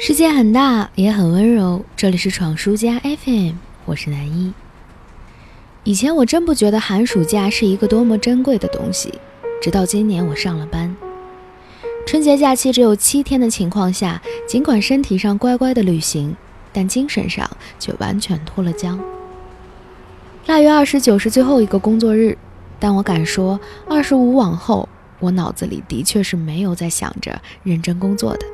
世界很大，也很温柔。这里是闯书家 FM，我是南一。以前我真不觉得寒暑假是一个多么珍贵的东西，直到今年我上了班。春节假期只有七天的情况下，尽管身体上乖乖的旅行，但精神上却完全脱了缰。腊月二十九是最后一个工作日，但我敢说，二十五往后，我脑子里的确是没有在想着认真工作的。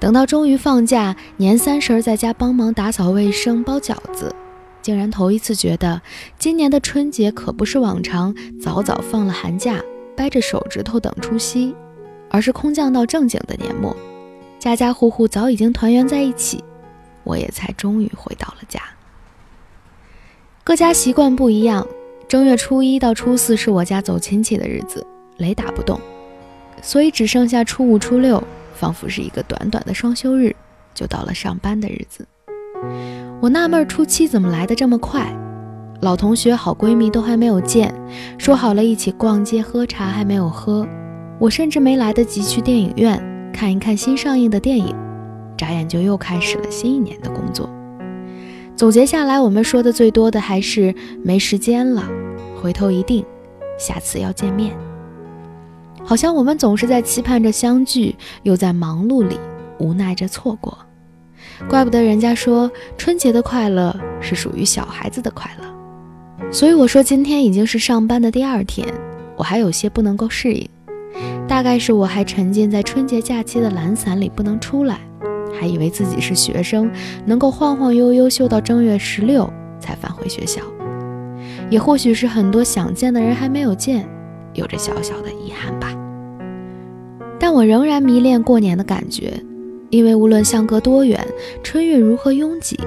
等到终于放假，年三十在家帮忙打扫卫生、包饺子，竟然头一次觉得今年的春节可不是往常早早放了寒假，掰着手指头等除夕，而是空降到正经的年末，家家户户早已经团圆在一起，我也才终于回到了家。各家习惯不一样，正月初一到初四是我家走亲戚的日子，雷打不动，所以只剩下初五、初六。仿佛是一个短短的双休日，就到了上班的日子。我纳闷初七怎么来的这么快，老同学、好闺蜜都还没有见，说好了一起逛街喝茶还没有喝，我甚至没来得及去电影院看一看新上映的电影，眨眼就又开始了新一年的工作。总结下来，我们说的最多的还是没时间了，回头一定，下次要见面。好像我们总是在期盼着相聚，又在忙碌里无奈着错过。怪不得人家说春节的快乐是属于小孩子的快乐。所以我说今天已经是上班的第二天，我还有些不能够适应。大概是我还沉浸在春节假期的懒散里不能出来，还以为自己是学生，能够晃晃悠悠秀到正月十六才返回学校。也或许是很多想见的人还没有见。有着小小的遗憾吧，但我仍然迷恋过年的感觉，因为无论相隔多远，春运如何拥挤，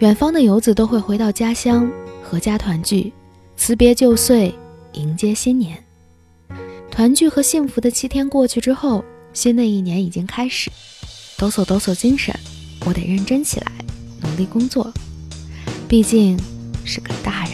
远方的游子都会回到家乡，阖家团聚，辞别旧岁，迎接新年。团聚和幸福的七天过去之后，新的一年已经开始，抖擞抖擞精神，我得认真起来，努力工作，毕竟是个大人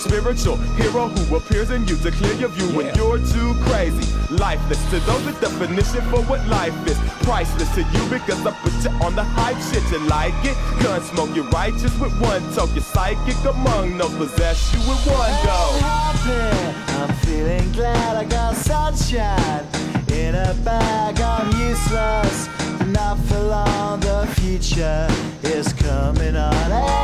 spiritual hero who appears in you to clear your view yeah. when you're too crazy. Lifeless to those, the definition for what life is. Priceless to you because I put you on the hype shit. You like it? Gun smoke, you're righteous with one talk. You're psychic among no possess you with one go. I'm feeling glad I got sunshine in a bag. I'm useless, not for long. The future is coming on.